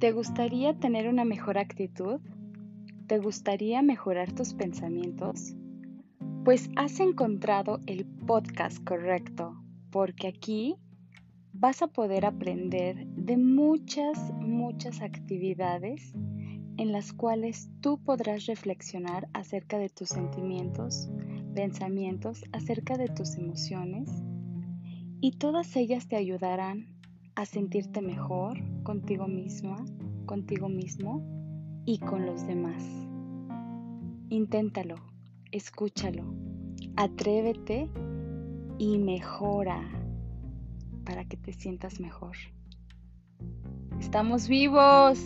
¿Te gustaría tener una mejor actitud? ¿Te gustaría mejorar tus pensamientos? Pues has encontrado el podcast correcto, porque aquí vas a poder aprender de muchas, muchas actividades en las cuales tú podrás reflexionar acerca de tus sentimientos, pensamientos, acerca de tus emociones y todas ellas te ayudarán a sentirte mejor contigo misma, contigo mismo y con los demás. Inténtalo, escúchalo, atrévete y mejora para que te sientas mejor. ¡Estamos vivos!